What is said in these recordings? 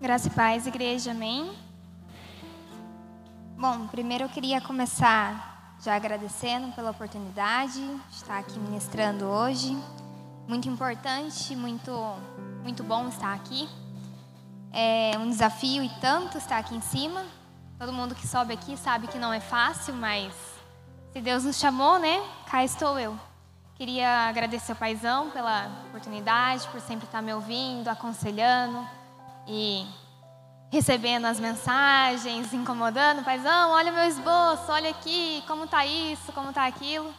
Graça e paz, igreja, amém? Bom, primeiro eu queria começar já agradecendo pela oportunidade de estar aqui ministrando hoje. Muito importante, muito, muito bom estar aqui. É um desafio e tanto estar aqui em cima. Todo mundo que sobe aqui sabe que não é fácil, mas se Deus nos chamou, né? Cá estou eu. Queria agradecer ao Paizão pela oportunidade, por sempre estar me ouvindo, aconselhando e recebendo as mensagens, incomodando. Paizão, olha meu esboço, olha aqui, como está isso, como está aquilo.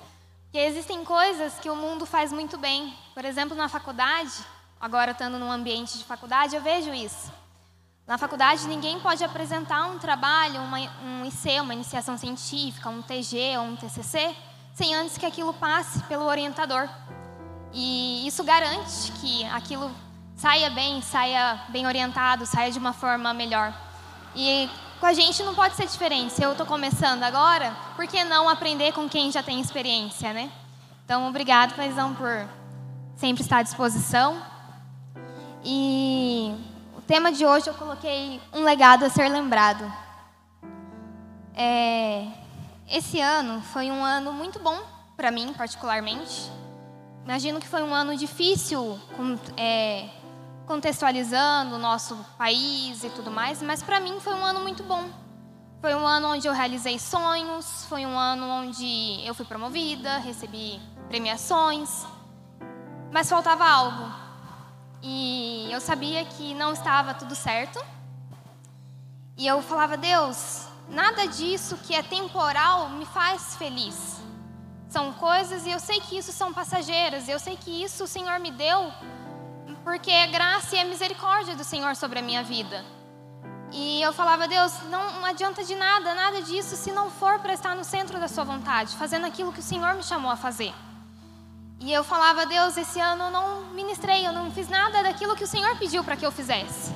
Porque existem coisas que o mundo faz muito bem. Por exemplo, na faculdade, agora estando num ambiente de faculdade, eu vejo isso. Na faculdade, ninguém pode apresentar um trabalho, uma, um IC, uma iniciação científica, um TG ou um TCC, sem antes que aquilo passe pelo orientador. E isso garante que aquilo saia bem, saia bem orientado, saia de uma forma melhor. E com a gente não pode ser diferente. Se eu estou começando agora, por que não aprender com quem já tem experiência, né? Então, obrigado, Paizão, por sempre estar à disposição. E o tema de hoje eu coloquei um legado a ser lembrado. É, esse ano foi um ano muito bom para mim, particularmente. Imagino que foi um ano difícil, com, é, contextualizando o nosso país e tudo mais, mas para mim foi um ano muito bom. Foi um ano onde eu realizei sonhos, foi um ano onde eu fui promovida, recebi premiações, mas faltava algo. E eu sabia que não estava tudo certo. E eu falava, Deus, Nada disso que é temporal me faz feliz. São coisas e eu sei que isso são passageiras. Eu sei que isso o Senhor me deu porque é graça e é misericórdia do Senhor sobre a minha vida. E eu falava, Deus, não adianta de nada, nada disso se não for para estar no centro da Sua vontade, fazendo aquilo que o Senhor me chamou a fazer. E eu falava, Deus, esse ano eu não ministrei, eu não fiz nada daquilo que o Senhor pediu para que eu fizesse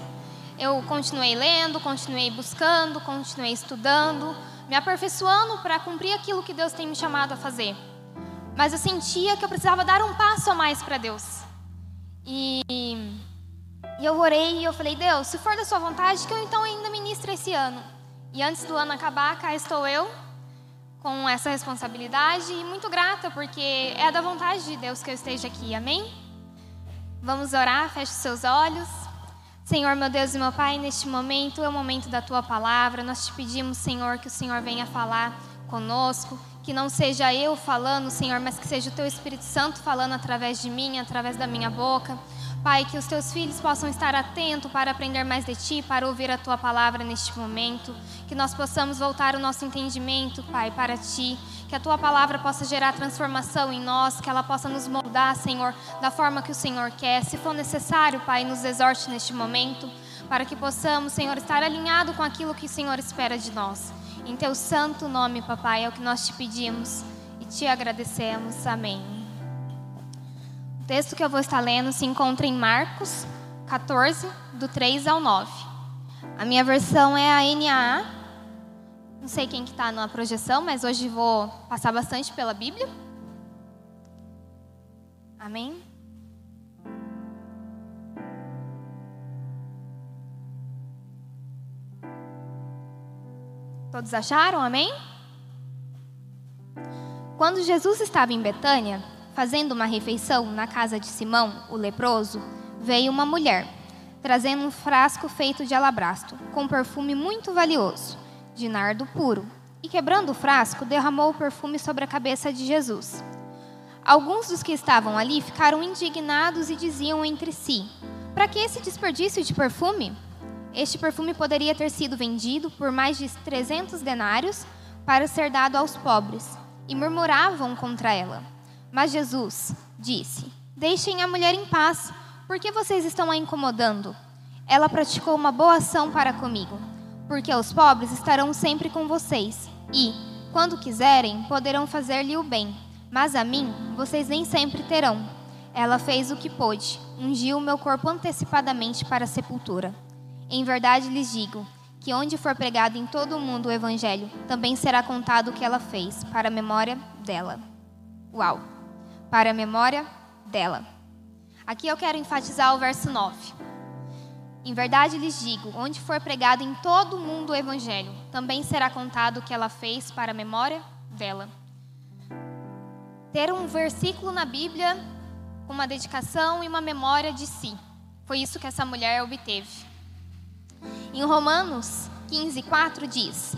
eu continuei lendo, continuei buscando, continuei estudando, me aperfeiçoando para cumprir aquilo que Deus tem me chamado a fazer. Mas eu sentia que eu precisava dar um passo a mais para Deus. E, e eu orei e eu falei, Deus, se for da sua vontade, que eu então ainda ministre esse ano. E antes do ano acabar, cá estou eu com essa responsabilidade e muito grata, porque é da vontade de Deus que eu esteja aqui. Amém? Vamos orar, feche seus olhos. Senhor, meu Deus e meu Pai, neste momento é o momento da tua palavra. Nós te pedimos, Senhor, que o Senhor venha falar conosco, que não seja eu falando, Senhor, mas que seja o teu Espírito Santo falando através de mim, através da minha boca. Pai, que os teus filhos possam estar atentos para aprender mais de ti, para ouvir a tua palavra neste momento. Que nós possamos voltar o nosso entendimento, Pai, para ti. Que a tua palavra possa gerar transformação em nós, que ela possa nos moldar, Senhor, da forma que o Senhor quer. Se for necessário, Pai, nos exorte neste momento, para que possamos, Senhor, estar alinhado com aquilo que o Senhor espera de nós. Em teu santo nome, Papai, é o que nós te pedimos e te agradecemos. Amém. O texto que eu vou estar lendo se encontra em Marcos 14, do 3 ao 9. A minha versão é a NAA. Não sei quem que está na projeção, mas hoje vou passar bastante pela Bíblia. Amém? Todos acharam? Amém? Quando Jesus estava em Betânia, Fazendo uma refeição na casa de Simão, o leproso, veio uma mulher, trazendo um frasco feito de alabastro, com perfume muito valioso, de nardo puro, e quebrando o frasco, derramou o perfume sobre a cabeça de Jesus. Alguns dos que estavam ali ficaram indignados e diziam entre si: Para que esse desperdício de perfume? Este perfume poderia ter sido vendido por mais de 300 denários para ser dado aos pobres, e murmuravam contra ela. Mas Jesus disse: Deixem a mulher em paz, porque vocês estão a incomodando? Ela praticou uma boa ação para comigo, porque os pobres estarão sempre com vocês, e, quando quiserem, poderão fazer-lhe o bem, mas a mim vocês nem sempre terão. Ela fez o que pôde, ungiu o meu corpo antecipadamente para a sepultura. Em verdade lhes digo que onde for pregado em todo o mundo o evangelho, também será contado o que ela fez, para a memória dela. Uau! para a memória dela. Aqui eu quero enfatizar o verso 9. Em verdade lhes digo: onde for pregado em todo o mundo o Evangelho, também será contado o que ela fez para a memória dela. Ter um versículo na Bíblia com uma dedicação e uma memória de si. Foi isso que essa mulher obteve. Em Romanos 15, 4 diz: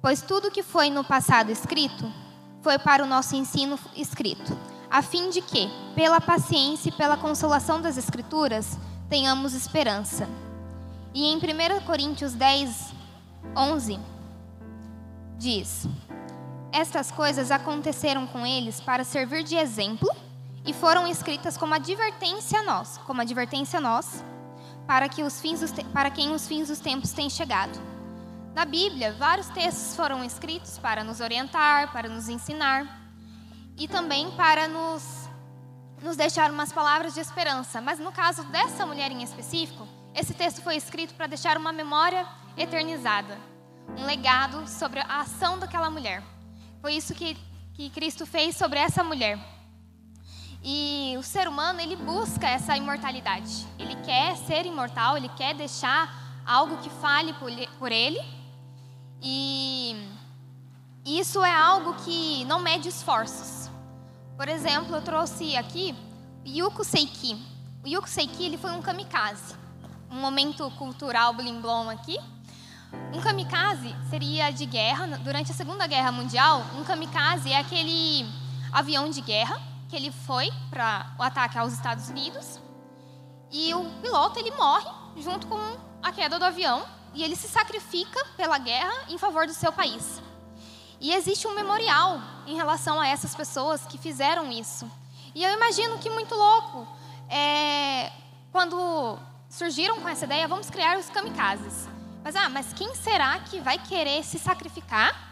Pois tudo que foi no passado escrito foi para o nosso ensino escrito, a fim de que, pela paciência e pela consolação das Escrituras, tenhamos esperança. E em 1 Coríntios 10, 11, diz: Estas coisas aconteceram com eles para servir de exemplo e foram escritas como advertência a nós, como advertência a nós, para, que os fins para quem os fins dos tempos têm chegado. Na Bíblia, vários textos foram escritos para nos orientar, para nos ensinar e também para nos, nos deixar umas palavras de esperança. Mas no caso dessa mulher em específico, esse texto foi escrito para deixar uma memória eternizada, um legado sobre a ação daquela mulher. Foi isso que, que Cristo fez sobre essa mulher. E o ser humano, ele busca essa imortalidade. Ele quer ser imortal, ele quer deixar algo que fale por ele. E isso é algo que não mede esforços. Por exemplo, eu trouxe aqui Yuko Seiki. O Yuko Seiki ele foi um kamikaze. Um momento cultural blimblom aqui. Um kamikaze seria de guerra. Durante a Segunda Guerra Mundial, um kamikaze é aquele avião de guerra que ele foi para o ataque aos Estados Unidos e o piloto ele morre junto com a queda do avião e ele se sacrifica pela guerra em favor do seu país. E existe um memorial em relação a essas pessoas que fizeram isso. E eu imagino que muito louco é, quando surgiram com essa ideia, vamos criar os kamikazes. Mas ah, mas quem será que vai querer se sacrificar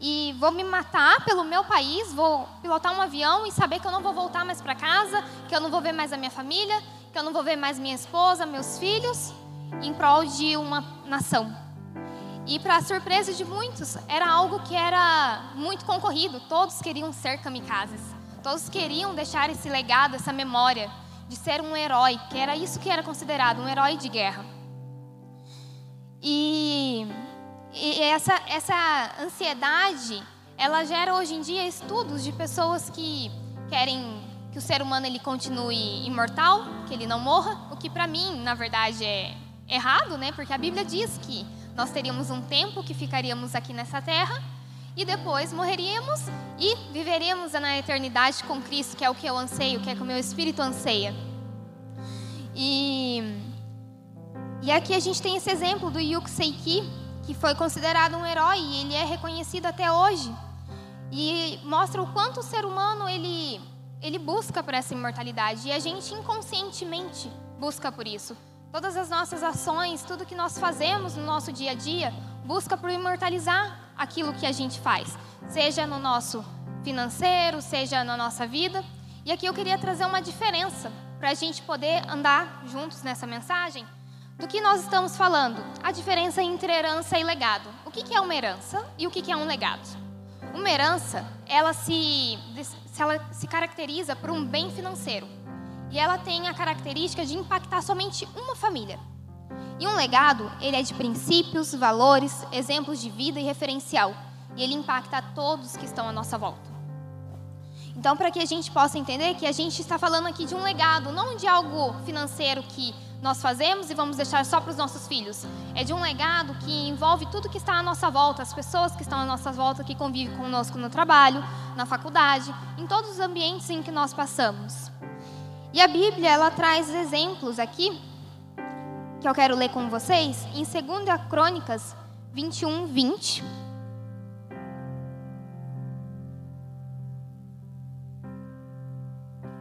e vou me matar pelo meu país, vou pilotar um avião e saber que eu não vou voltar mais para casa, que eu não vou ver mais a minha família, que eu não vou ver mais minha esposa, meus filhos, em prol de uma nação. E para surpresa de muitos, era algo que era muito concorrido, todos queriam ser kamikazes. Todos queriam deixar esse legado, essa memória de ser um herói, que era isso que era considerado um herói de guerra. E e essa, essa ansiedade, ela gera hoje em dia estudos de pessoas que querem que o ser humano ele continue imortal, que ele não morra, o que para mim, na verdade, é errado, né? Porque a Bíblia diz que nós teríamos um tempo que ficaríamos aqui nessa terra e depois morreríamos e viveríamos na eternidade com Cristo, que é o que eu anseio, que é o que o meu espírito anseia. E, e aqui a gente tem esse exemplo do Yuko Seiki, que foi considerado um herói e ele é reconhecido até hoje. E mostra o quanto o ser humano ele, ele busca por essa imortalidade e a gente inconscientemente busca por isso. Todas as nossas ações, tudo que nós fazemos no nosso dia a dia, busca por imortalizar aquilo que a gente faz, seja no nosso financeiro, seja na nossa vida. E aqui eu queria trazer uma diferença para a gente poder andar juntos nessa mensagem do que nós estamos falando? A diferença entre herança e legado. O que é uma herança e o que é um legado? Uma herança, ela se, ela se caracteriza por um bem financeiro. E ela tem a característica de impactar somente uma família. E um legado, ele é de princípios, valores, exemplos de vida e referencial. E ele impacta todos que estão à nossa volta. Então, para que a gente possa entender que a gente está falando aqui de um legado, não de algo financeiro que nós fazemos e vamos deixar só para os nossos filhos. É de um legado que envolve tudo que está à nossa volta, as pessoas que estão à nossa volta, que convivem conosco no trabalho, na faculdade, em todos os ambientes em que nós passamos. E a Bíblia, ela traz exemplos aqui, que eu quero ler com vocês, em 2 Crônicas 21, 20.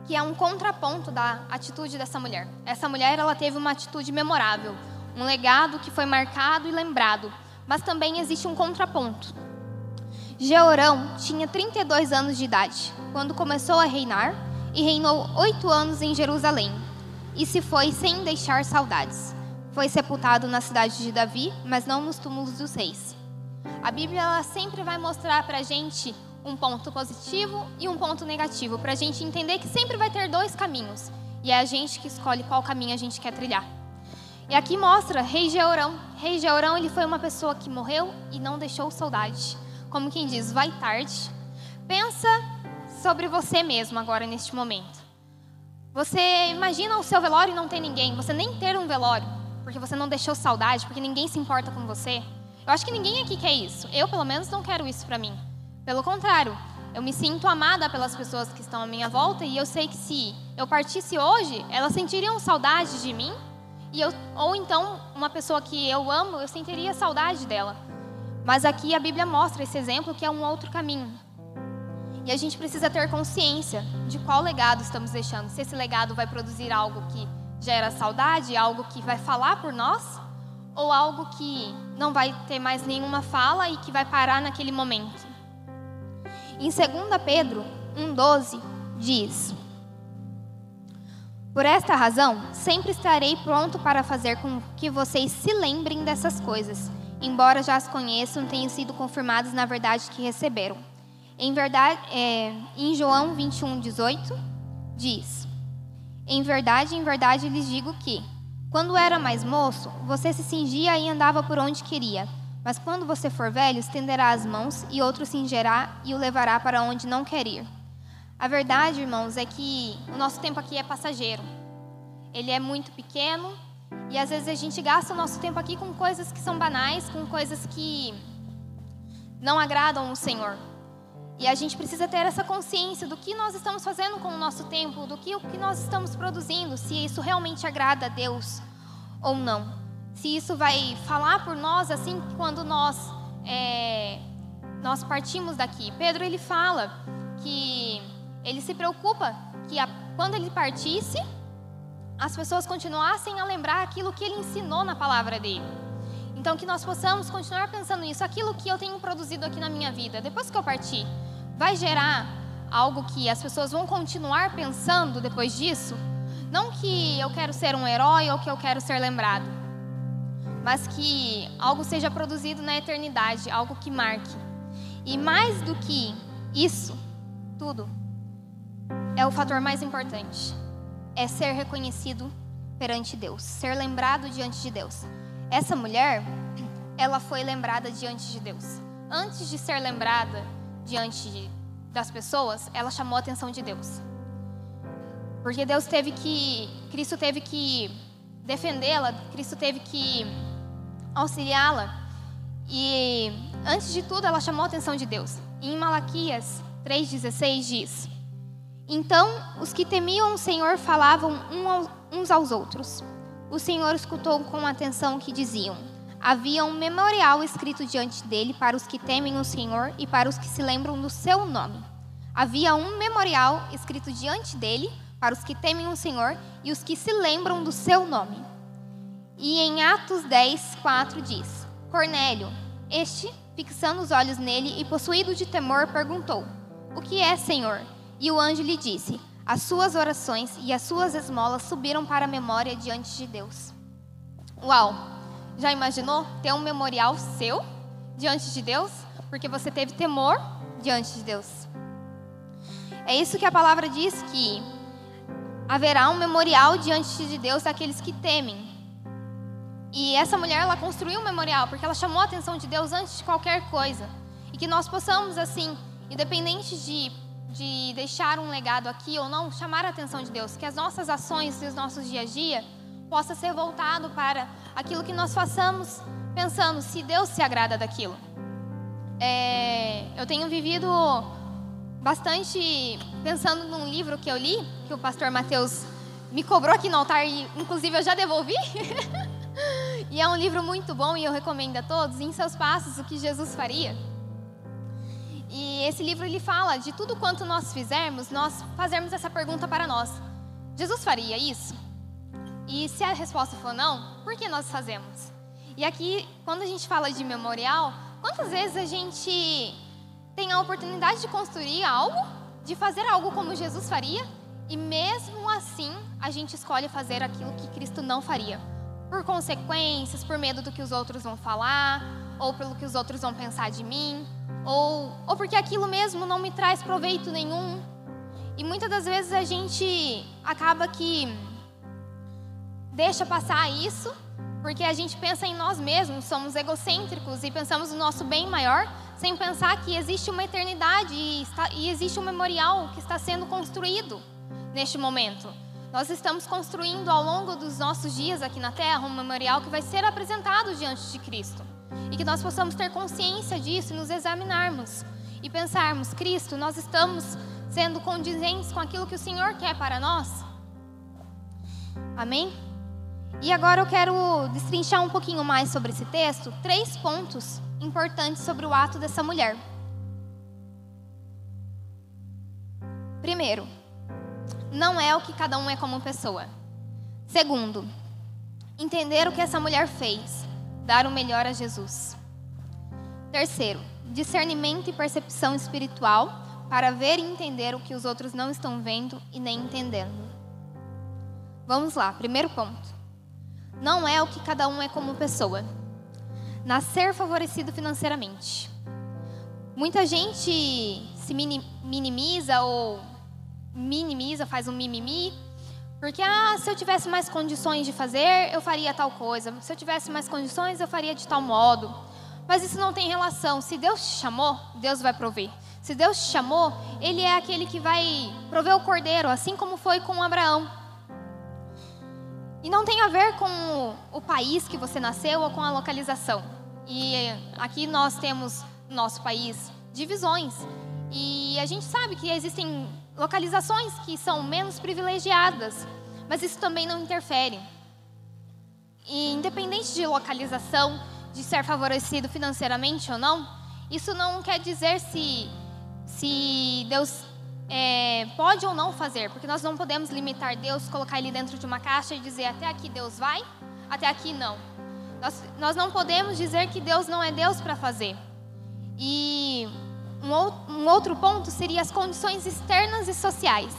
Que é um contraponto da atitude dessa mulher. Essa mulher ela teve uma atitude memorável, um legado que foi marcado e lembrado, mas também existe um contraponto. Jeorão tinha 32 anos de idade quando começou a reinar e reinou oito anos em Jerusalém e se foi sem deixar saudades. Foi sepultado na cidade de Davi, mas não nos túmulos dos reis. A Bíblia ela sempre vai mostrar para a gente um ponto positivo e um ponto negativo, para a gente entender que sempre vai ter dois caminhos e é a gente que escolhe qual caminho a gente quer trilhar. E aqui mostra rei Jeorão. Rei Jeorão ele foi uma pessoa que morreu e não deixou saudade. Como quem diz, vai tarde. Pensa sobre você mesmo agora neste momento. Você imagina o seu velório e não ter ninguém, você nem ter um velório, porque você não deixou saudade, porque ninguém se importa com você. Eu acho que ninguém aqui quer isso. Eu, pelo menos, não quero isso para mim. Pelo contrário, eu me sinto amada pelas pessoas que estão à minha volta e eu sei que se eu partisse hoje, elas sentiriam saudade de mim e eu, ou então, uma pessoa que eu amo, eu sentiria saudade dela. Mas aqui a Bíblia mostra esse exemplo que é um outro caminho. E a gente precisa ter consciência de qual legado estamos deixando. Se esse legado vai produzir algo que gera saudade, algo que vai falar por nós, ou algo que não vai ter mais nenhuma fala e que vai parar naquele momento. Em 2 Pedro 1,12 diz. Por esta razão, sempre estarei pronto para fazer com que vocês se lembrem dessas coisas, embora já as conheçam, tenham sido confirmados na verdade que receberam. Em verdade, é, em João 21, 18, diz: Em verdade, em verdade lhes digo que, quando era mais moço, você se cingia e andava por onde queria. Mas quando você for velho, estenderá as mãos e outro cingerá e o levará para onde não quer ir. A verdade, irmãos, é que o nosso tempo aqui é passageiro. Ele é muito pequeno e às vezes a gente gasta o nosso tempo aqui com coisas que são banais, com coisas que não agradam o Senhor. E a gente precisa ter essa consciência do que nós estamos fazendo com o nosso tempo, do que o que nós estamos produzindo, se isso realmente agrada a Deus ou não. Se isso vai falar por nós assim quando nós é, nós partimos daqui. Pedro ele fala que ele se preocupa que a, quando ele partisse, as pessoas continuassem a lembrar aquilo que ele ensinou na palavra dele. Então, que nós possamos continuar pensando nisso. Aquilo que eu tenho produzido aqui na minha vida, depois que eu partir, vai gerar algo que as pessoas vão continuar pensando depois disso? Não que eu quero ser um herói ou que eu quero ser lembrado, mas que algo seja produzido na eternidade, algo que marque. E mais do que isso, tudo, é o fator mais importante. É ser reconhecido perante Deus, ser lembrado diante de Deus. Essa mulher, ela foi lembrada diante de Deus. Antes de ser lembrada diante de, das pessoas, ela chamou a atenção de Deus. Porque Deus teve que, Cristo teve que defendê-la, Cristo teve que auxiliá-la. E antes de tudo, ela chamou a atenção de Deus. Em Malaquias 3,16 diz: então os que temiam o Senhor falavam uns aos outros. O Senhor escutou com atenção o que diziam. Havia um memorial escrito diante dele para os que temem o Senhor e para os que se lembram do seu nome. Havia um memorial escrito diante dele para os que temem o Senhor e os que se lembram do seu nome. E em Atos 10, 4 diz: Cornélio, este, fixando os olhos nele e possuído de temor, perguntou: O que é, Senhor? E o anjo lhe disse: As suas orações e as suas esmolas subiram para a memória diante de Deus. Uau! Já imaginou ter um memorial seu diante de Deus? Porque você teve temor diante de Deus. É isso que a palavra diz que haverá um memorial diante de Deus daqueles que temem. E essa mulher ela construiu um memorial porque ela chamou a atenção de Deus antes de qualquer coisa. E que nós possamos assim, independente de de deixar um legado aqui ou não, chamar a atenção de Deus, que as nossas ações e os nossos dia a dia possa ser voltado para aquilo que nós façamos, pensando se Deus se agrada daquilo. É, eu tenho vivido bastante pensando num livro que eu li, que o pastor Mateus me cobrou aqui no altar e inclusive eu já devolvi. e é um livro muito bom e eu recomendo a todos, Em Seus Passos, o que Jesus faria. E esse livro ele fala de tudo quanto nós fizermos, nós fazermos essa pergunta para nós: Jesus faria isso? E se a resposta for não, por que nós fazemos? E aqui, quando a gente fala de memorial, quantas vezes a gente tem a oportunidade de construir algo, de fazer algo como Jesus faria, e mesmo assim a gente escolhe fazer aquilo que Cristo não faria? Por consequências, por medo do que os outros vão falar, ou pelo que os outros vão pensar de mim ou, ou porque aquilo mesmo não me traz proveito nenhum. E muitas das vezes a gente acaba que deixa passar isso Porque a gente pensa em nós mesmos, somos egocêntricos e pensamos no nosso bem maior, sem pensar que existe uma eternidade e, está, e existe um memorial que está sendo construído neste momento. Nós estamos construindo ao longo dos nossos dias aqui na Terra um memorial que vai ser apresentado diante de Cristo. E que nós possamos ter consciência disso e nos examinarmos e pensarmos: Cristo, nós estamos sendo condizentes com aquilo que o Senhor quer para nós? Amém? E agora eu quero destrinchar um pouquinho mais sobre esse texto, três pontos importantes sobre o ato dessa mulher. Primeiro, não é o que cada um é como pessoa. Segundo, entender o que essa mulher fez, dar o melhor a Jesus. Terceiro, discernimento e percepção espiritual para ver e entender o que os outros não estão vendo e nem entendendo. Vamos lá, primeiro ponto. Não é o que cada um é como pessoa. Nascer favorecido financeiramente. Muita gente se minimiza ou minimiza, faz um mimimi, porque ah, se eu tivesse mais condições de fazer, eu faria tal coisa. Se eu tivesse mais condições, eu faria de tal modo. Mas isso não tem relação. Se Deus te chamou, Deus vai prover. Se Deus te chamou, Ele é aquele que vai prover o cordeiro, assim como foi com Abraão. E não tem a ver com o país que você nasceu ou com a localização. E aqui nós temos no nosso país divisões. E a gente sabe que existem localizações que são menos privilegiadas, mas isso também não interfere. E independente de localização, de ser favorecido financeiramente ou não, isso não quer dizer se, se Deus é, pode ou não fazer, porque nós não podemos limitar Deus, colocar Ele dentro de uma caixa e dizer até aqui Deus vai, até aqui não. Nós, nós não podemos dizer que Deus não é Deus para fazer. E um, outro ponto seria as condições externas e sociais.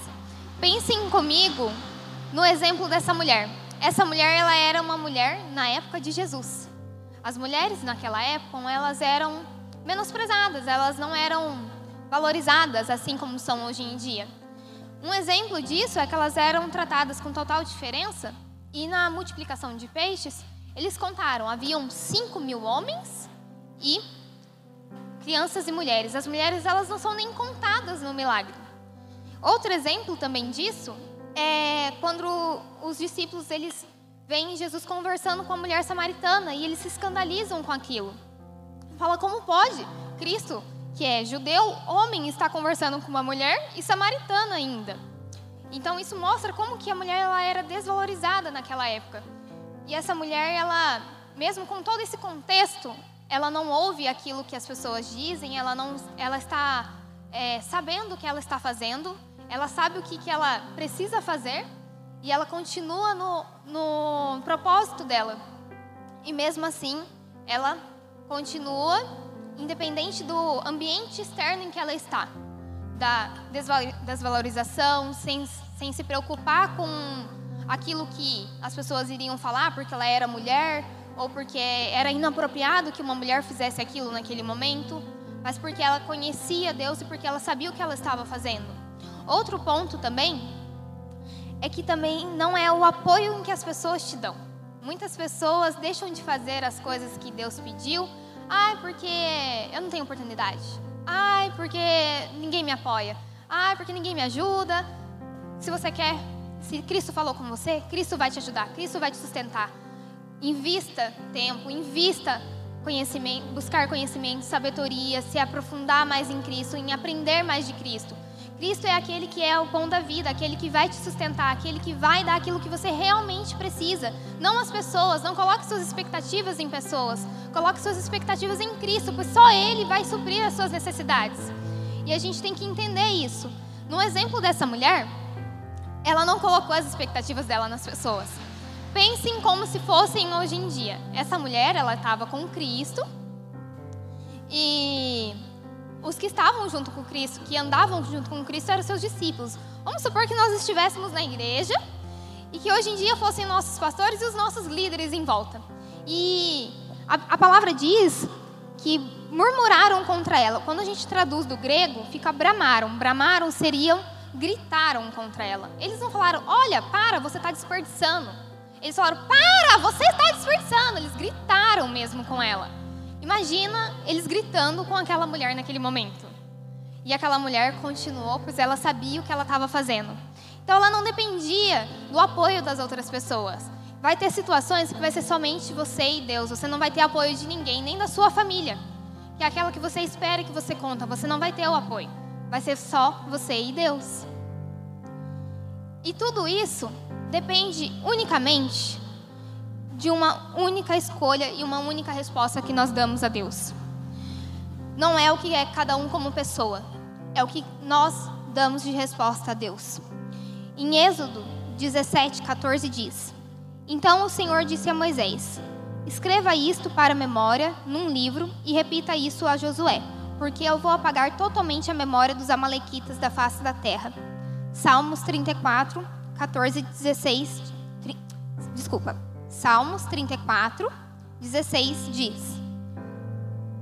Pensem comigo no exemplo dessa mulher. Essa mulher, ela era uma mulher na época de Jesus. As mulheres naquela época, elas eram menosprezadas, elas não eram valorizadas assim como são hoje em dia. Um exemplo disso é que elas eram tratadas com total diferença e na multiplicação de peixes, eles contaram, haviam 5 mil homens e crianças e mulheres. As mulheres elas não são nem contadas no milagre. Outro exemplo também disso é quando os discípulos eles vem Jesus conversando com a mulher samaritana e eles se escandalizam com aquilo. Fala como pode? Cristo, que é judeu, homem, está conversando com uma mulher e samaritana ainda. Então isso mostra como que a mulher ela era desvalorizada naquela época. E essa mulher, ela, mesmo com todo esse contexto, ela não ouve aquilo que as pessoas dizem, ela não, ela está é, sabendo o que ela está fazendo, ela sabe o que, que ela precisa fazer e ela continua no, no propósito dela. E mesmo assim, ela continua, independente do ambiente externo em que ela está, da desvalorização, sem, sem se preocupar com aquilo que as pessoas iriam falar, porque ela era mulher, ou porque era inapropriado que uma mulher fizesse aquilo naquele momento, mas porque ela conhecia Deus e porque ela sabia o que ela estava fazendo. Outro ponto também é que também não é o apoio que as pessoas te dão. Muitas pessoas deixam de fazer as coisas que Deus pediu, ai, porque eu não tenho oportunidade. Ai, porque ninguém me apoia. Ai, porque ninguém me ajuda. Se você quer, se Cristo falou com você, Cristo vai te ajudar, Cristo vai te sustentar. Invista tempo, invista conhecimento, buscar conhecimento, sabedoria, se aprofundar mais em Cristo, em aprender mais de Cristo. Cristo é aquele que é o pão da vida, aquele que vai te sustentar, aquele que vai dar aquilo que você realmente precisa. Não as pessoas, não coloque suas expectativas em pessoas. Coloque suas expectativas em Cristo, pois só Ele vai suprir as suas necessidades. E a gente tem que entender isso. No exemplo dessa mulher, ela não colocou as expectativas dela nas pessoas. Pensem como se fossem hoje em dia. Essa mulher, ela estava com Cristo e os que estavam junto com Cristo, que andavam junto com Cristo, eram seus discípulos. Vamos supor que nós estivéssemos na igreja e que hoje em dia fossem nossos pastores e os nossos líderes em volta. E a, a palavra diz que murmuraram contra ela. Quando a gente traduz do grego, fica bramaram. Bramaram seriam gritaram contra ela. Eles não falaram, olha, para, você está desperdiçando. Eles falaram, para, você está desperdiçando. mesmo com ela. Imagina eles gritando com aquela mulher naquele momento. E aquela mulher continuou, pois ela sabia o que ela estava fazendo. Então ela não dependia do apoio das outras pessoas. Vai ter situações que vai ser somente você e Deus. Você não vai ter apoio de ninguém, nem da sua família. Que é aquela que você espera que você conta. Você não vai ter o apoio. Vai ser só você e Deus. E tudo isso depende unicamente de uma única escolha e uma única resposta que nós damos a Deus. Não é o que é cada um como pessoa, é o que nós damos de resposta a Deus. Em Êxodo 17, 14 diz: Então o Senhor disse a Moisés: Escreva isto para memória num livro e repita isso a Josué, porque eu vou apagar totalmente a memória dos Amalequitas da face da terra. Salmos 34, 14 e 16. Tri, desculpa. Salmos 34, 16 diz: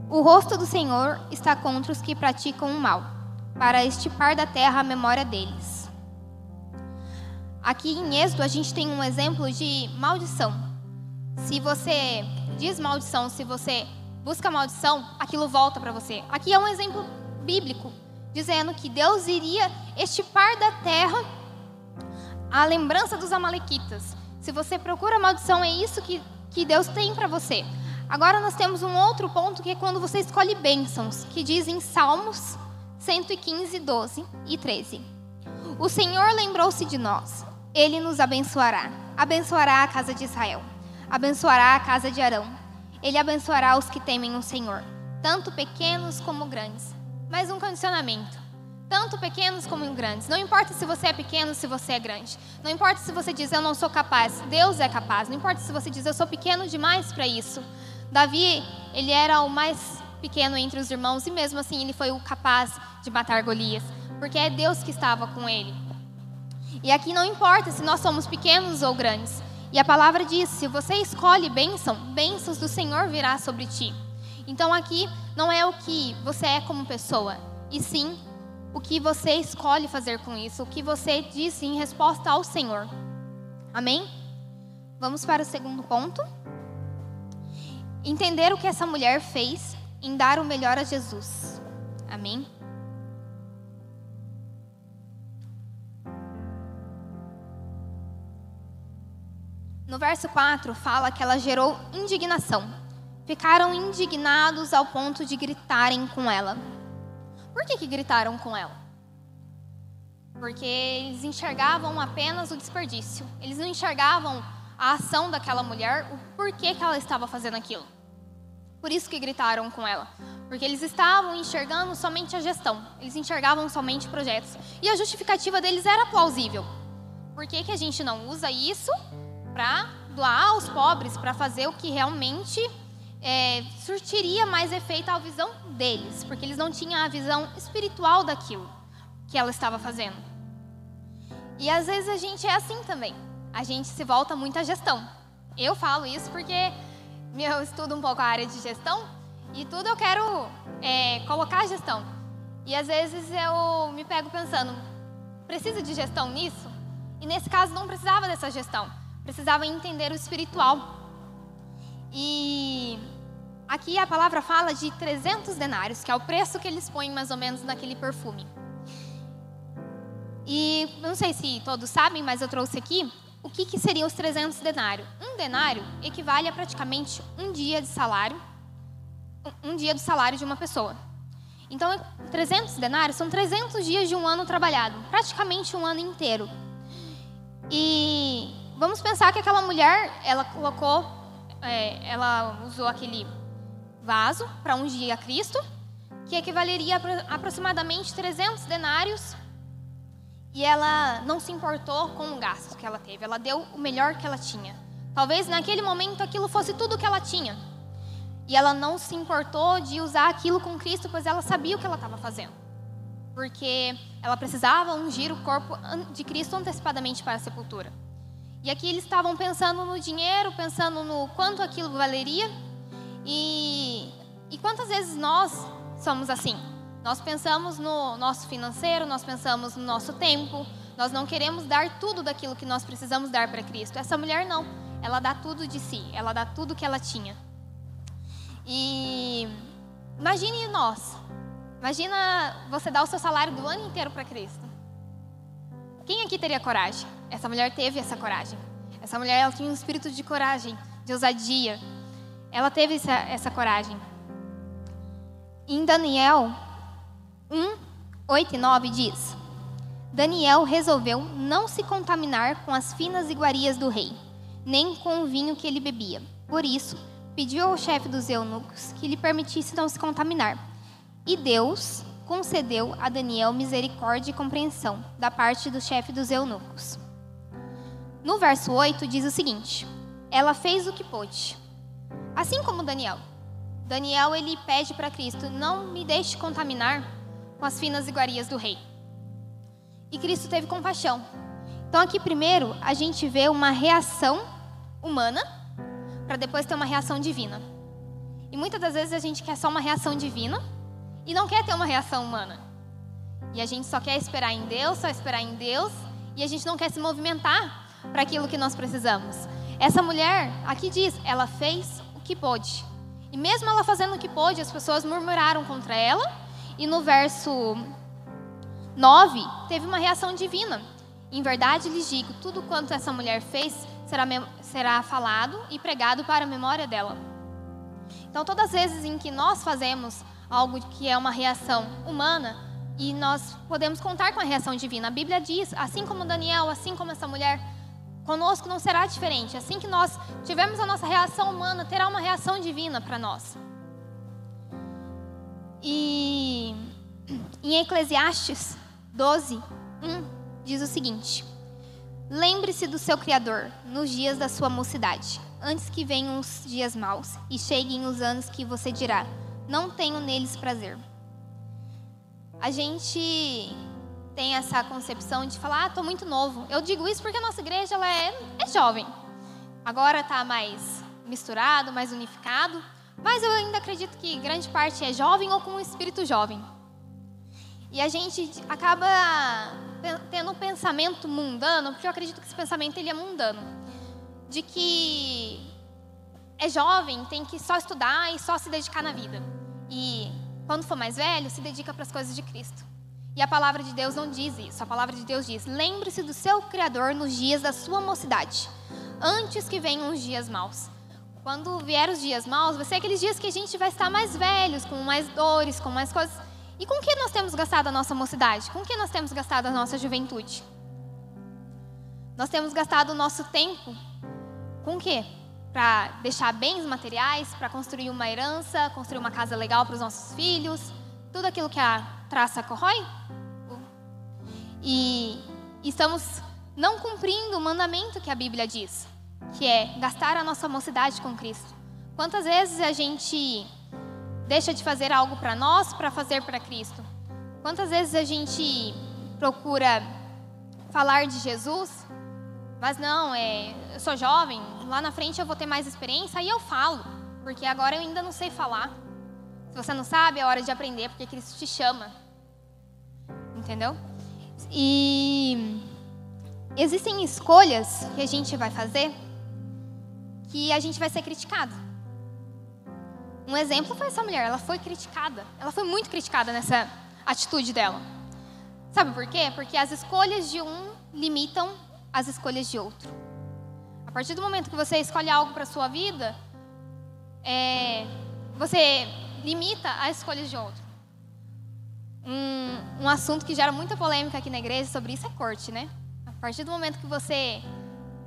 O rosto do Senhor está contra os que praticam o mal, para estipar da terra a memória deles. Aqui em Êxodo a gente tem um exemplo de maldição. Se você diz maldição, se você busca maldição, aquilo volta para você. Aqui é um exemplo bíblico, dizendo que Deus iria estipar da terra a lembrança dos amalequitas. Se você procura maldição, é isso que, que Deus tem para você. Agora nós temos um outro ponto que é quando você escolhe bênçãos, que diz em Salmos 115, 12 e 13. O Senhor lembrou-se de nós, Ele nos abençoará. Abençoará a casa de Israel, abençoará a casa de Arão. Ele abençoará os que temem o Senhor, tanto pequenos como grandes. Mais um condicionamento tanto pequenos como grandes. Não importa se você é pequeno, se você é grande. Não importa se você diz eu não sou capaz, Deus é capaz. Não importa se você diz eu sou pequeno demais para isso. Davi, ele era o mais pequeno entre os irmãos e mesmo assim ele foi o capaz de matar Golias, porque é Deus que estava com ele. E aqui não importa se nós somos pequenos ou grandes. E a palavra diz: se você escolhe bênção, bênçãos do Senhor virá sobre ti. Então aqui não é o que você é como pessoa, e sim o que você escolhe fazer com isso, o que você diz em resposta ao Senhor. Amém? Vamos para o segundo ponto. Entender o que essa mulher fez em dar o melhor a Jesus. Amém? No verso 4 fala que ela gerou indignação. Ficaram indignados ao ponto de gritarem com ela. Por que, que gritaram com ela? Porque eles enxergavam apenas o desperdício. Eles não enxergavam a ação daquela mulher, o porquê que ela estava fazendo aquilo. Por isso que gritaram com ela. Porque eles estavam enxergando somente a gestão. Eles enxergavam somente projetos. E a justificativa deles era plausível. Por que, que a gente não usa isso para doar aos pobres, para fazer o que realmente é, surtiria mais efeito à visão deles, porque eles não tinham a visão espiritual daquilo que ela estava fazendo. E às vezes a gente é assim também. A gente se volta muito à gestão. Eu falo isso porque eu estudo um pouco a área de gestão e tudo eu quero é, colocar a gestão. E às vezes eu me pego pensando, precisa de gestão nisso? E nesse caso não precisava dessa gestão, precisava entender o espiritual. E Aqui a palavra fala de 300 denários, que é o preço que eles põem mais ou menos naquele perfume. E não sei se todos sabem, mas eu trouxe aqui o que, que seriam os 300 denários. Um denário equivale a praticamente um dia de salário, um dia do salário de uma pessoa. Então, 300 denários são 300 dias de um ano trabalhado, praticamente um ano inteiro. E vamos pensar que aquela mulher, ela colocou, é, ela usou aquele vaso para ungir a Cristo, que equivaleria a aproximadamente 300 denários. E ela não se importou com o gasto que ela teve, ela deu o melhor que ela tinha. Talvez naquele momento aquilo fosse tudo que ela tinha. E ela não se importou de usar aquilo com Cristo, pois ela sabia o que ela estava fazendo. Porque ela precisava ungir o corpo de Cristo antecipadamente para a sepultura. E aqui eles estavam pensando no dinheiro, pensando no quanto aquilo valeria e, e quantas vezes nós somos assim? Nós pensamos no nosso financeiro, nós pensamos no nosso tempo, nós não queremos dar tudo daquilo que nós precisamos dar para Cristo. Essa mulher não, ela dá tudo de si, ela dá tudo que ela tinha. E imagine nós. Imagina você dar o seu salário do ano inteiro para Cristo. Quem aqui teria coragem? Essa mulher teve essa coragem. Essa mulher ela tinha um espírito de coragem, de ousadia. Ela teve essa, essa coragem. Em Daniel 1, 8 e 9 diz: Daniel resolveu não se contaminar com as finas iguarias do rei, nem com o vinho que ele bebia. Por isso, pediu ao chefe dos eunucos que lhe permitisse não se contaminar. E Deus concedeu a Daniel misericórdia e compreensão da parte do chefe dos eunucos. No verso 8 diz o seguinte: Ela fez o que pôde. Assim como Daniel. Daniel ele pede para Cristo: "Não me deixe contaminar com as finas iguarias do rei". E Cristo teve compaixão. Então aqui primeiro a gente vê uma reação humana para depois ter uma reação divina. E muitas das vezes a gente quer só uma reação divina e não quer ter uma reação humana. E a gente só quer esperar em Deus, só esperar em Deus, e a gente não quer se movimentar para aquilo que nós precisamos. Essa mulher, aqui diz, ela fez que pôde. E mesmo ela fazendo o que pôde, as pessoas murmuraram contra ela. E no verso 9, teve uma reação divina. Em verdade lhes digo: tudo quanto essa mulher fez será, será falado e pregado para a memória dela. Então, todas as vezes em que nós fazemos algo que é uma reação humana, e nós podemos contar com a reação divina. A Bíblia diz, assim como Daniel, assim como essa mulher, conosco não será diferente. Assim que nós tivermos a nossa reação humana, terá uma reação divina para nós. E em Eclesiastes 12, 1, diz o seguinte: Lembre-se do seu Criador nos dias da sua mocidade, antes que venham os dias maus e cheguem os anos que você dirá: Não tenho neles prazer. A gente tem essa concepção de falar, ah, estou muito novo. Eu digo isso porque a nossa igreja ela é, é jovem. Agora está mais misturado, mais unificado, mas eu ainda acredito que grande parte é jovem ou com um espírito jovem. E a gente acaba tendo um pensamento mundano, porque eu acredito que esse pensamento ele é mundano, de que é jovem, tem que só estudar e só se dedicar na vida. E quando for mais velho, se dedica para as coisas de Cristo. E a palavra de Deus não diz isso. A palavra de Deus diz: lembre-se do seu Criador nos dias da sua mocidade, antes que venham os dias maus. Quando vier os dias maus, vai ser aqueles dias que a gente vai estar mais velhos, com mais dores, com mais coisas. E com que nós temos gastado a nossa mocidade? Com que nós temos gastado a nossa juventude? Nós temos gastado o nosso tempo com o quê? Para deixar bens materiais, para construir uma herança, construir uma casa legal para os nossos filhos, tudo aquilo que a traça corrói? E estamos não cumprindo o mandamento que a Bíblia diz, que é gastar a nossa mocidade com Cristo. Quantas vezes a gente deixa de fazer algo para nós para fazer para Cristo? Quantas vezes a gente procura falar de Jesus, mas não, é, eu sou jovem, lá na frente eu vou ter mais experiência, aí eu falo, porque agora eu ainda não sei falar. Se você não sabe, é hora de aprender, porque Cristo te chama. Entendeu? E existem escolhas que a gente vai fazer que a gente vai ser criticado. Um exemplo foi essa mulher, ela foi criticada. Ela foi muito criticada nessa atitude dela. Sabe por quê? Porque as escolhas de um limitam as escolhas de outro. A partir do momento que você escolhe algo para sua vida, é, você limita as escolhas de outro. Um, um assunto que gera muita polêmica aqui na igreja sobre isso é corte, né? A partir do momento que você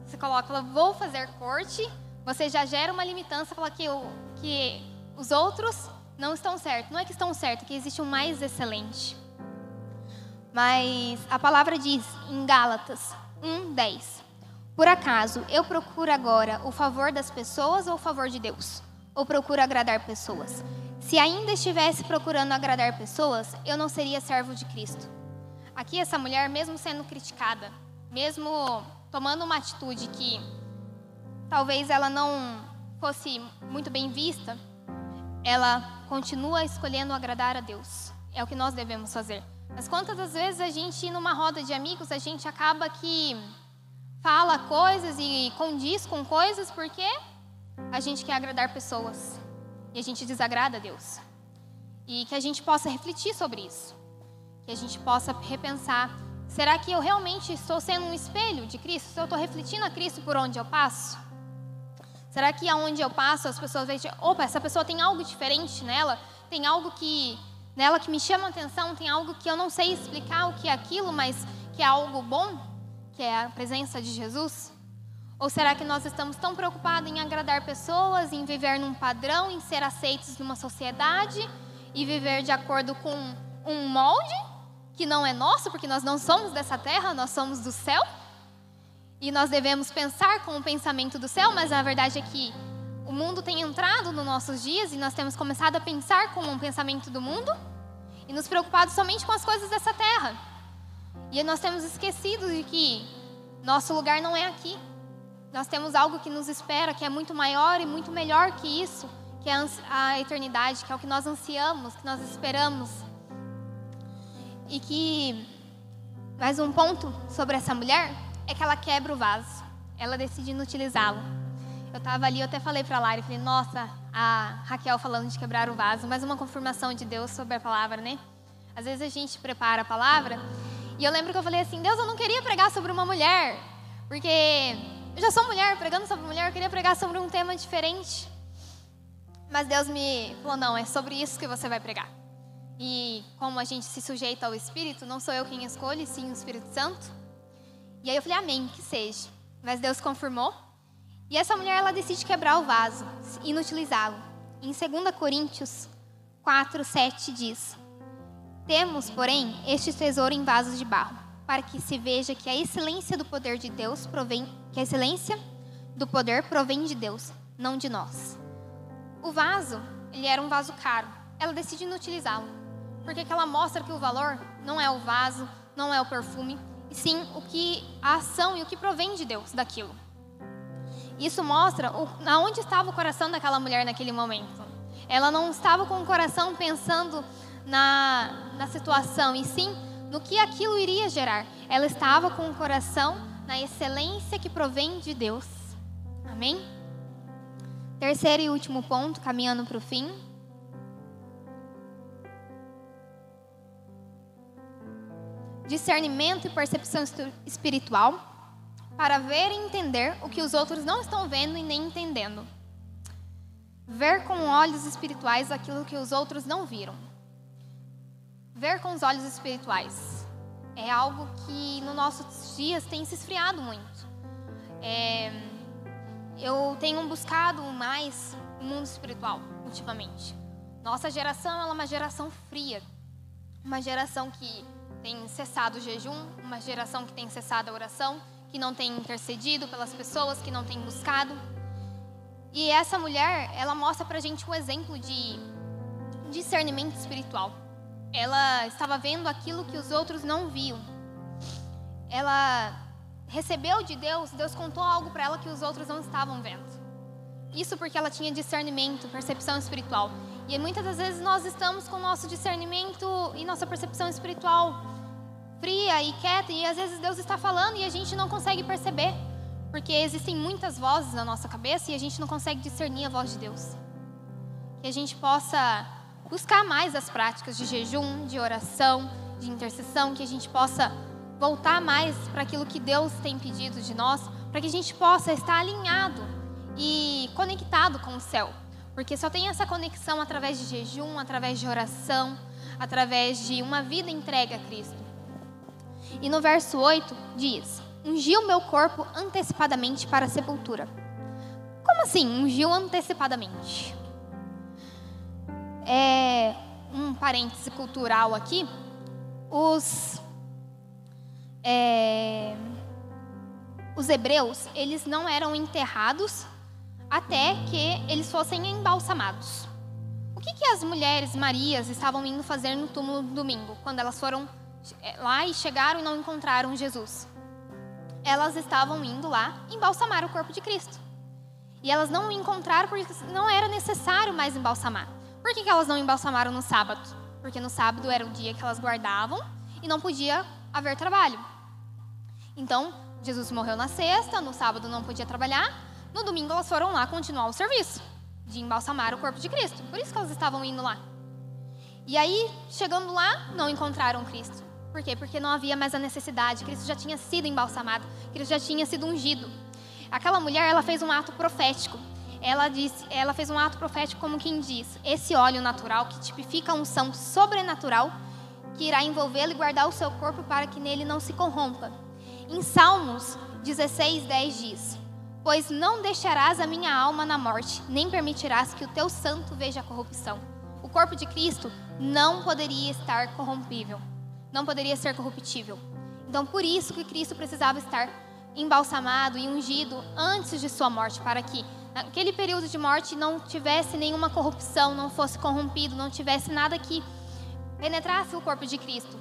se coloca, vou fazer corte, você já gera uma limitância, fala que, que os outros não estão certos. Não é que estão certos, é que existe um mais excelente. Mas a palavra diz em Gálatas 1:10. Por acaso eu procuro agora o favor das pessoas ou o favor de Deus? Ou procuro agradar pessoas? Se ainda estivesse procurando agradar pessoas, eu não seria servo de Cristo. Aqui essa mulher, mesmo sendo criticada, mesmo tomando uma atitude que talvez ela não fosse muito bem vista, ela continua escolhendo agradar a Deus. É o que nós devemos fazer. Mas quantas das vezes a gente, numa roda de amigos, a gente acaba que fala coisas e condiz com coisas porque a gente quer agradar pessoas. E a gente desagrada a Deus. E que a gente possa refletir sobre isso. Que a gente possa repensar: será que eu realmente estou sendo um espelho de Cristo? Se eu estou refletindo a Cristo por onde eu passo? Será que aonde eu passo as pessoas veem, opa, essa pessoa tem algo diferente nela? Tem algo que nela que me chama a atenção? Tem algo que eu não sei explicar o que é aquilo, mas que é algo bom? Que é a presença de Jesus? Ou será que nós estamos tão preocupados em agradar pessoas, em viver num padrão, em ser aceitos numa sociedade e viver de acordo com um molde que não é nosso, porque nós não somos dessa terra, nós somos do céu? E nós devemos pensar com o pensamento do céu, mas a verdade é que o mundo tem entrado nos nossos dias e nós temos começado a pensar com um pensamento do mundo e nos preocupado somente com as coisas dessa terra. E nós temos esquecido de que nosso lugar não é aqui. Nós temos algo que nos espera, que é muito maior e muito melhor que isso, que é a eternidade, que é o que nós ansiamos, que nós esperamos. E que mais um ponto sobre essa mulher é que ela quebra o vaso. Ela decide inutilizá-lo. Eu estava ali, eu até falei para a Lari, falei, nossa, a Raquel falando de quebrar o vaso, mais uma confirmação de Deus sobre a palavra, né? Às vezes a gente prepara a palavra e eu lembro que eu falei assim, Deus, eu não queria pregar sobre uma mulher, porque eu já sou mulher, pregando sobre mulher, eu queria pregar sobre um tema diferente. Mas Deus me falou: não, é sobre isso que você vai pregar. E como a gente se sujeita ao Espírito, não sou eu quem escolhe, sim o Espírito Santo. E aí eu falei: amém, que seja. Mas Deus confirmou. E essa mulher, ela decide quebrar o vaso, inutilizá-lo. Em 2 Coríntios 4, 7 diz: Temos, porém, este tesouro em vasos de barro, para que se veja que a excelência do poder de Deus provém que a excelência do poder provém de Deus, não de nós. O vaso, ele era um vaso caro. Ela decide inutilizá-lo, porque ela mostra que o valor não é o vaso, não é o perfume, e sim o que a ação e o que provém de Deus daquilo. Isso mostra o, aonde estava o coração daquela mulher naquele momento. Ela não estava com o coração pensando na, na situação, e sim no que aquilo iria gerar. Ela estava com o coração na excelência que provém de Deus. Amém? Terceiro e último ponto, caminhando para o fim. Discernimento e percepção espiritual para ver e entender o que os outros não estão vendo e nem entendendo. Ver com olhos espirituais aquilo que os outros não viram. Ver com os olhos espirituais é algo que nos nossos dias tem se esfriado muito. É, eu tenho buscado mais o mundo espiritual ultimamente. Nossa geração é uma geração fria, uma geração que tem cessado o jejum, uma geração que tem cessado a oração, que não tem intercedido pelas pessoas, que não tem buscado. E essa mulher, ela mostra pra gente um exemplo de discernimento espiritual ela estava vendo aquilo que os outros não viam. Ela recebeu de Deus, Deus contou algo para ela que os outros não estavam vendo. Isso porque ela tinha discernimento, percepção espiritual. E muitas das vezes nós estamos com nosso discernimento e nossa percepção espiritual fria e quieta, e às vezes Deus está falando e a gente não consegue perceber, porque existem muitas vozes na nossa cabeça e a gente não consegue discernir a voz de Deus. Que a gente possa buscar mais as práticas de jejum, de oração, de intercessão, que a gente possa voltar mais para aquilo que Deus tem pedido de nós, para que a gente possa estar alinhado e conectado com o céu. Porque só tem essa conexão através de jejum, através de oração, através de uma vida entregue a Cristo. E no verso 8 diz: Ungiu meu corpo antecipadamente para a sepultura. Como assim, ungiu antecipadamente? É, um parêntese cultural aqui, os, é, os hebreus, eles não eram enterrados até que eles fossem embalsamados. O que, que as mulheres Marias estavam indo fazer no túmulo domingo, quando elas foram é, lá e chegaram e não encontraram Jesus? Elas estavam indo lá embalsamar o corpo de Cristo. E elas não o encontraram porque não era necessário mais embalsamar. Por que, que elas não embalsamaram no sábado? Porque no sábado era o dia que elas guardavam e não podia haver trabalho. Então, Jesus morreu na sexta, no sábado não podia trabalhar, no domingo elas foram lá continuar o serviço. de embalsamar o corpo de Cristo. Por isso que elas estavam indo lá. E aí, chegando lá, não encontraram Cristo. Por quê? Porque não havia mais a necessidade. Cristo já tinha sido embalsamado, Cristo já tinha sido ungido. Aquela mulher, ela fez um ato profético. Ela disse, ela fez um ato profético como quem diz: esse óleo natural que tipifica a unção sobrenatural que irá envolvê-lo e guardar o seu corpo para que nele não se corrompa. Em Salmos 16, 10 diz: Pois não deixarás a minha alma na morte, nem permitirás que o teu santo veja a corrupção. O corpo de Cristo não poderia estar corrompível, não poderia ser corruptível. Então, por isso que Cristo precisava estar embalsamado e ungido antes de sua morte, para que naquele período de morte não tivesse nenhuma corrupção, não fosse corrompido, não tivesse nada que penetrasse o corpo de Cristo.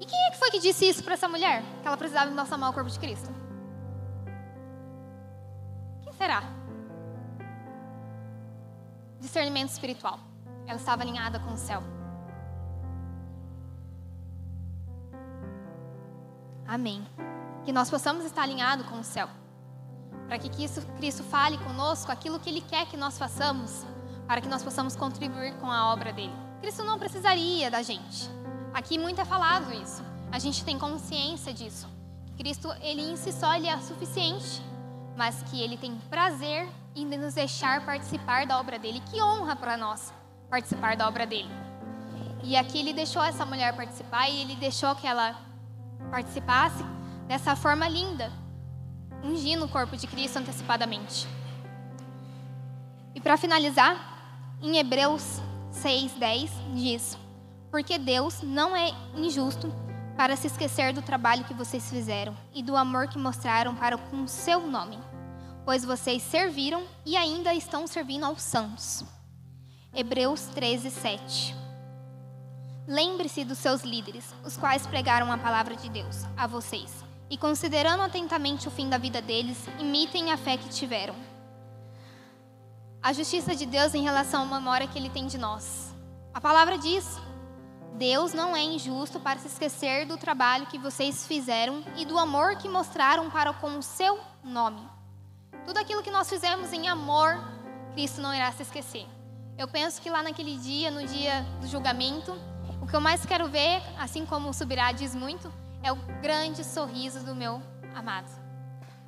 E quem é que foi que disse isso para essa mulher? Que ela precisava embalsamar o corpo de Cristo? Quem será? Discernimento espiritual. Ela estava alinhada com o céu. Amém. Que nós possamos estar alinhados com o céu. Para que Cristo fale conosco aquilo que Ele quer que nós façamos, para que nós possamos contribuir com a obra dele. Cristo não precisaria da gente. Aqui muito é falado isso. A gente tem consciência disso. Cristo, ele em si só, ele é suficiente, mas que ele tem prazer em nos deixar participar da obra dele. Que honra para nós participar da obra dele. E aqui ele deixou essa mulher participar e ele deixou que ela participasse dessa forma linda, ungindo o corpo de Cristo antecipadamente. E para finalizar, em Hebreus 6:10 diz: Porque Deus não é injusto para se esquecer do trabalho que vocês fizeram e do amor que mostraram para com seu nome, pois vocês serviram e ainda estão servindo aos santos. Hebreus 13:7 Lembre-se dos seus líderes, os quais pregaram a palavra de Deus a vocês, e considerando atentamente o fim da vida deles, imitem a fé que tiveram a justiça de Deus em relação à memória que Ele tem de nós. A palavra diz: Deus não é injusto para se esquecer do trabalho que vocês fizeram e do amor que mostraram para com o seu nome. Tudo aquilo que nós fizemos em amor, Cristo não irá se esquecer. Eu penso que lá naquele dia, no dia do julgamento, o que eu mais quero ver, assim como o Subirá diz muito, é o grande sorriso do meu amado.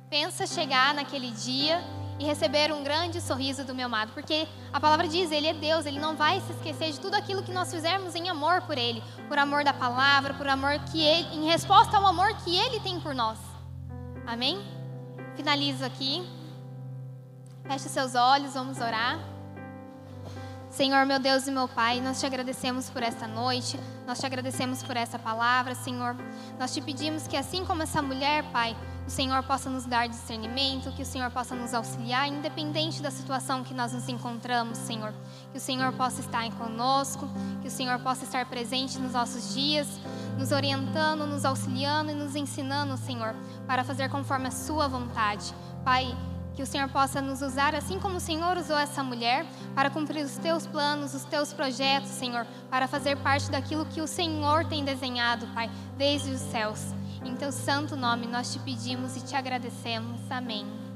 Pensa chegar naquele dia e receber um grande sorriso do meu amado, porque a palavra diz, ele é Deus, ele não vai se esquecer de tudo aquilo que nós fizermos em amor por ele, por amor da palavra, por amor que ele, em resposta ao amor que ele tem por nós. Amém? Finalizo aqui. Feche seus olhos, vamos orar. Senhor, meu Deus e meu Pai, nós te agradecemos por esta noite, nós te agradecemos por essa palavra, Senhor. Nós te pedimos que, assim como essa mulher, Pai, o Senhor possa nos dar discernimento, que o Senhor possa nos auxiliar, independente da situação que nós nos encontramos, Senhor. Que o Senhor possa estar conosco, que o Senhor possa estar presente nos nossos dias, nos orientando, nos auxiliando e nos ensinando, Senhor, para fazer conforme a Sua vontade. Pai, que o Senhor possa nos usar assim como o Senhor usou essa mulher para cumprir os teus planos, os teus projetos, Senhor, para fazer parte daquilo que o Senhor tem desenhado, Pai, desde os céus. Em teu santo nome nós te pedimos e te agradecemos. Amém.